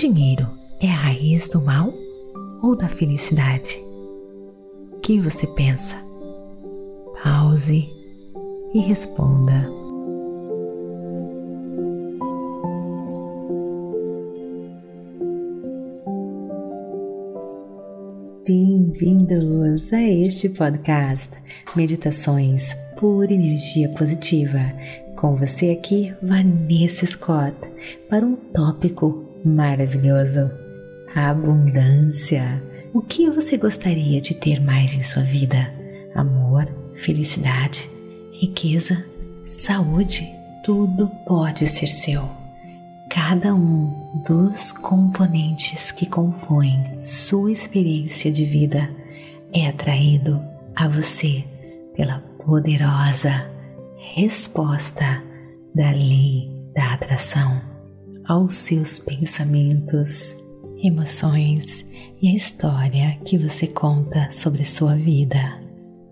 dinheiro é a raiz do mal ou da felicidade? O que você pensa? Pause e responda. Bem-vindos a este podcast Meditações por Energia Positiva. Com você aqui, Vanessa Scott, para um tópico maravilhoso: a abundância. O que você gostaria de ter mais em sua vida? Amor, felicidade, riqueza, saúde, tudo pode ser seu. Cada um dos componentes que compõem sua experiência de vida é atraído a você pela poderosa resposta da lei da atração aos seus pensamentos, emoções e a história que você conta sobre sua vida.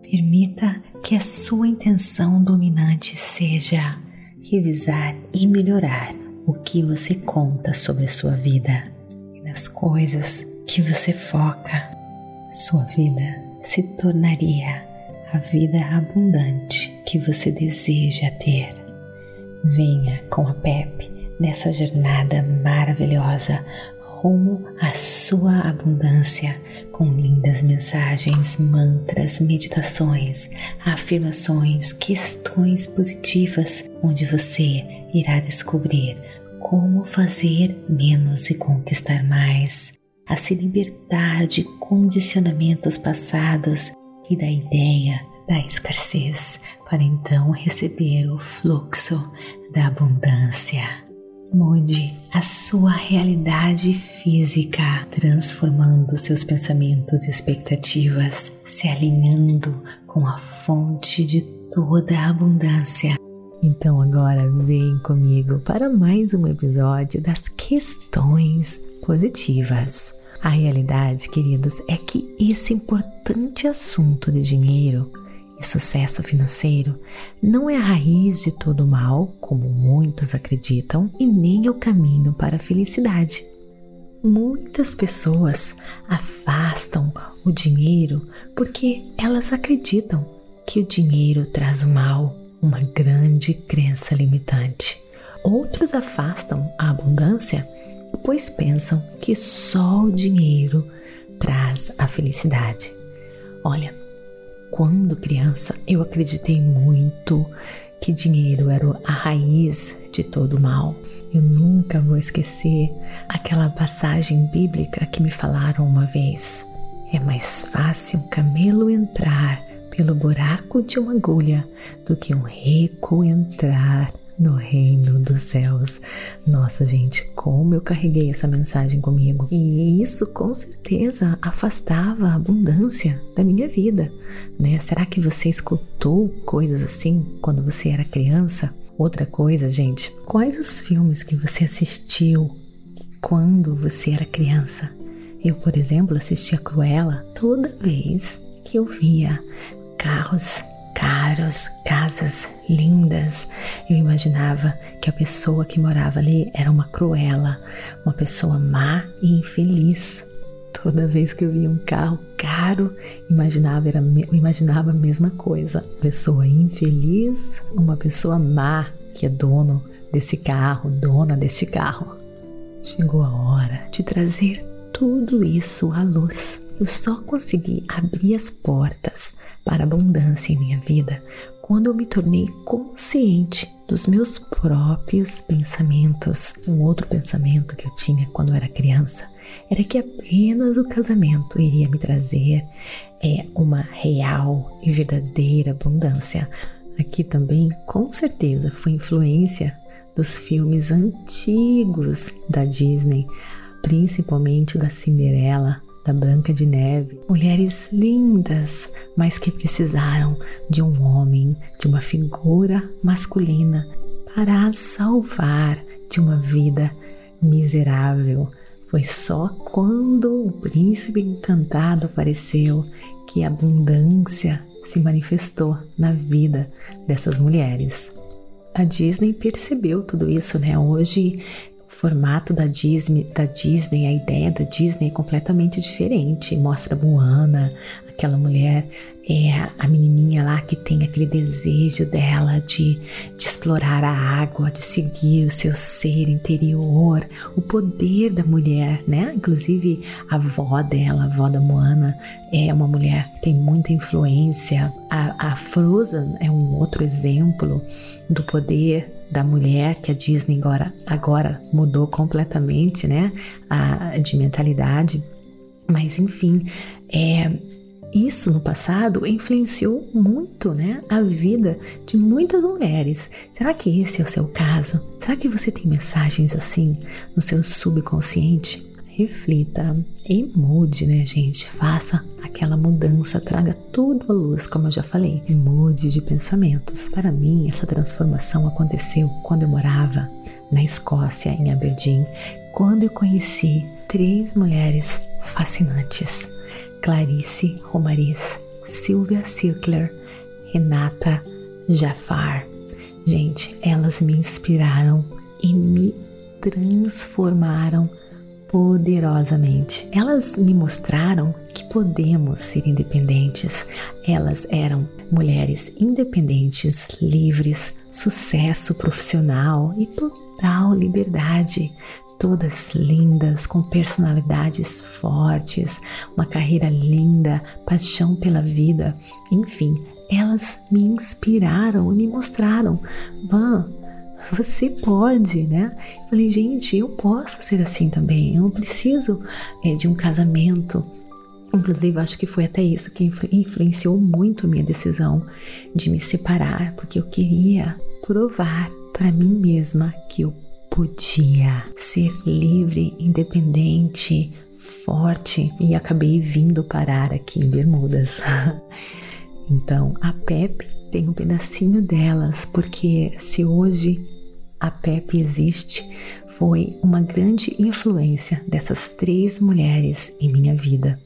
Permita que a sua intenção dominante seja revisar e melhorar o que você conta sobre sua vida e nas coisas que você foca. Sua vida se tornaria a vida abundante que você deseja ter. Venha com a Pepe nessa jornada maravilhosa rumo à sua abundância, com lindas mensagens, mantras, meditações, afirmações, questões positivas, onde você irá descobrir como fazer menos e conquistar mais, a se libertar de condicionamentos passados e da ideia da escassez, para então receber o fluxo da abundância. Mude a sua realidade física, transformando seus pensamentos e expectativas, se alinhando com a fonte de toda a abundância. Então agora vem comigo para mais um episódio das questões positivas. A realidade, queridos, é que esse importante assunto de dinheiro e sucesso financeiro não é a raiz de todo o mal, como muitos acreditam, e nem o caminho para a felicidade. Muitas pessoas afastam o dinheiro porque elas acreditam que o dinheiro traz o mal, uma grande crença limitante. Outros afastam a abundância pois pensam que só o dinheiro traz a felicidade. Olha, quando criança, eu acreditei muito que dinheiro era a raiz de todo mal. Eu nunca vou esquecer aquela passagem bíblica que me falaram uma vez. É mais fácil um camelo entrar pelo buraco de uma agulha do que um rico entrar no reino dos céus. Nossa, gente, como eu carreguei essa mensagem comigo. E isso com certeza afastava a abundância da minha vida, né? Será que você escutou coisas assim quando você era criança? Outra coisa, gente, quais os filmes que você assistiu quando você era criança? Eu, por exemplo, assistia Cruella toda vez que eu via carros caros, casas lindas. Eu imaginava que a pessoa que morava ali era uma cruela, uma pessoa má e infeliz. Toda vez que eu via um carro caro, imaginava, era, imaginava a mesma coisa. Pessoa infeliz, uma pessoa má que é dono desse carro, dona desse carro. Chegou a hora de trazer tudo isso à luz. Eu só consegui abrir as portas para abundância em minha vida quando eu me tornei consciente dos meus próprios pensamentos. Um outro pensamento que eu tinha quando eu era criança era que apenas o casamento iria me trazer é, uma real e verdadeira abundância. Aqui também, com certeza, foi influência dos filmes antigos da Disney, principalmente da Cinderela, da Branca de Neve, mulheres lindas, mas que precisaram de um homem, de uma figura masculina para salvar de uma vida miserável. Foi só quando o príncipe encantado apareceu que a abundância se manifestou na vida dessas mulheres. A Disney percebeu tudo isso, né? Hoje formato da Disney, da Disney, a ideia da Disney é completamente diferente. Mostra Moana, aquela mulher é a menininha lá que tem aquele desejo dela de, de explorar a água, de seguir o seu ser interior, o poder da mulher, né? Inclusive a avó dela, a avó da Moana, é uma mulher que tem muita influência. A, a Frozen é um outro exemplo do poder da mulher que a Disney agora, agora mudou completamente, né? A, de mentalidade. Mas enfim, é, isso no passado influenciou muito, né, a vida de muitas mulheres. Será que esse é o seu caso? Será que você tem mensagens assim no seu subconsciente? Reflita e mude, né, gente? Faça aquela mudança, traga tudo à luz, como eu já falei, e mude de pensamentos. Para mim, essa transformação aconteceu quando eu morava na Escócia, em Aberdeen, quando eu conheci três mulheres fascinantes Clarice Romariz, Silvia Silkler, Renata Jafar. Gente, elas me inspiraram e me transformaram poderosamente. Elas me mostraram que podemos ser independentes. Elas eram mulheres independentes, livres, sucesso profissional e total liberdade todas lindas, com personalidades fortes, uma carreira linda, paixão pela vida, enfim, elas me inspiraram e me mostraram, Van, você pode, né? Falei, gente, eu posso ser assim também. Eu não preciso é, de um casamento. Inclusive, acho que foi até isso que influenciou muito minha decisão de me separar, porque eu queria provar para mim mesma que eu podia ser livre, independente, forte e acabei vindo parar aqui em Bermudas. então, a Pepe tem um pedacinho delas, porque se hoje a Pepe existe, foi uma grande influência dessas três mulheres em minha vida.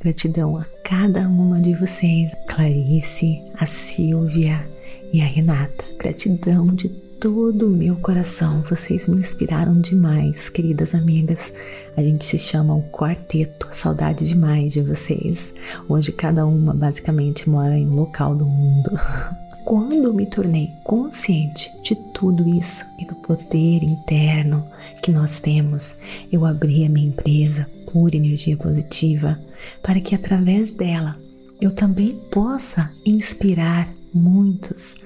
Gratidão a cada uma de vocês, Clarice, a Silvia e a Renata. Gratidão de todo o meu coração. Vocês me inspiraram demais, queridas amigas. A gente se chama o quarteto. Saudade demais de vocês. Hoje cada uma basicamente mora em um local do mundo. Quando me tornei consciente de tudo isso e do poder interno que nós temos, eu abri a minha empresa Pura Energia Positiva para que através dela eu também possa inspirar muitos,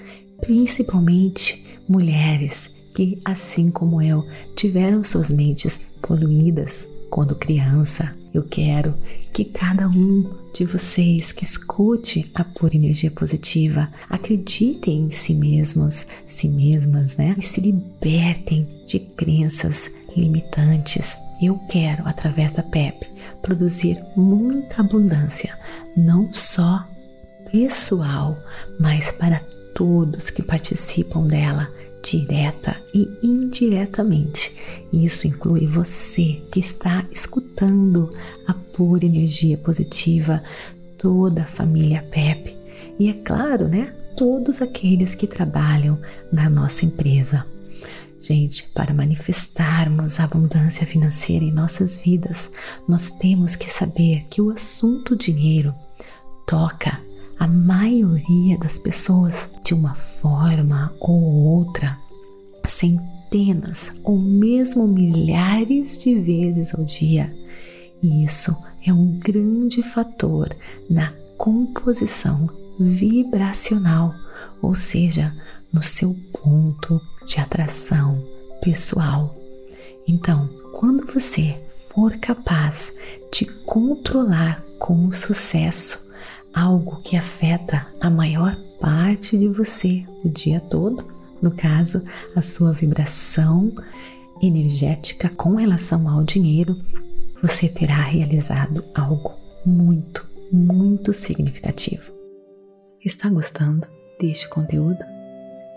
principalmente mulheres que, assim como eu, tiveram suas mentes poluídas quando criança. Eu quero que cada um de vocês que escute a pura energia positiva acreditem em si mesmos, si mesmas, né? E se libertem de crenças limitantes. Eu quero, através da PEP, produzir muita abundância, não só pessoal, mas para todos que participam dela, direta e indiretamente. Isso inclui você que está escutando a pura energia positiva, toda a família PEP e, é claro, né, todos aqueles que trabalham na nossa empresa. Gente, para manifestarmos a abundância financeira em nossas vidas, nós temos que saber que o assunto dinheiro toca a maioria das pessoas de uma forma ou outra, centenas ou mesmo milhares de vezes ao dia. E isso é um grande fator na composição vibracional, ou seja, no seu ponto de atração pessoal. Então, quando você for capaz de controlar com sucesso algo que afeta a maior parte de você o dia todo, no caso, a sua vibração energética com relação ao dinheiro, você terá realizado algo muito, muito significativo. Está gostando deste conteúdo?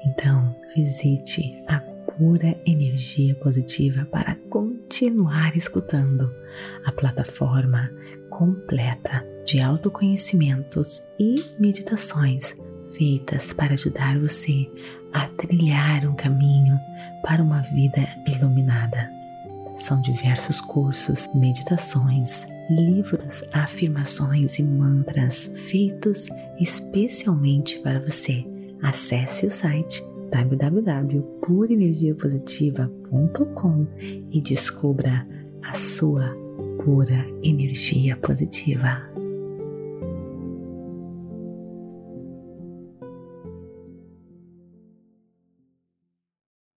Então, visite a pura energia positiva para continuar escutando a plataforma completa de autoconhecimentos e meditações feitas para ajudar você a trilhar um caminho para uma vida iluminada. São diversos cursos, meditações, livros, afirmações e mantras feitos especialmente para você. Acesse o site www.purenergiapositiva.com e descubra a sua pura energia positiva.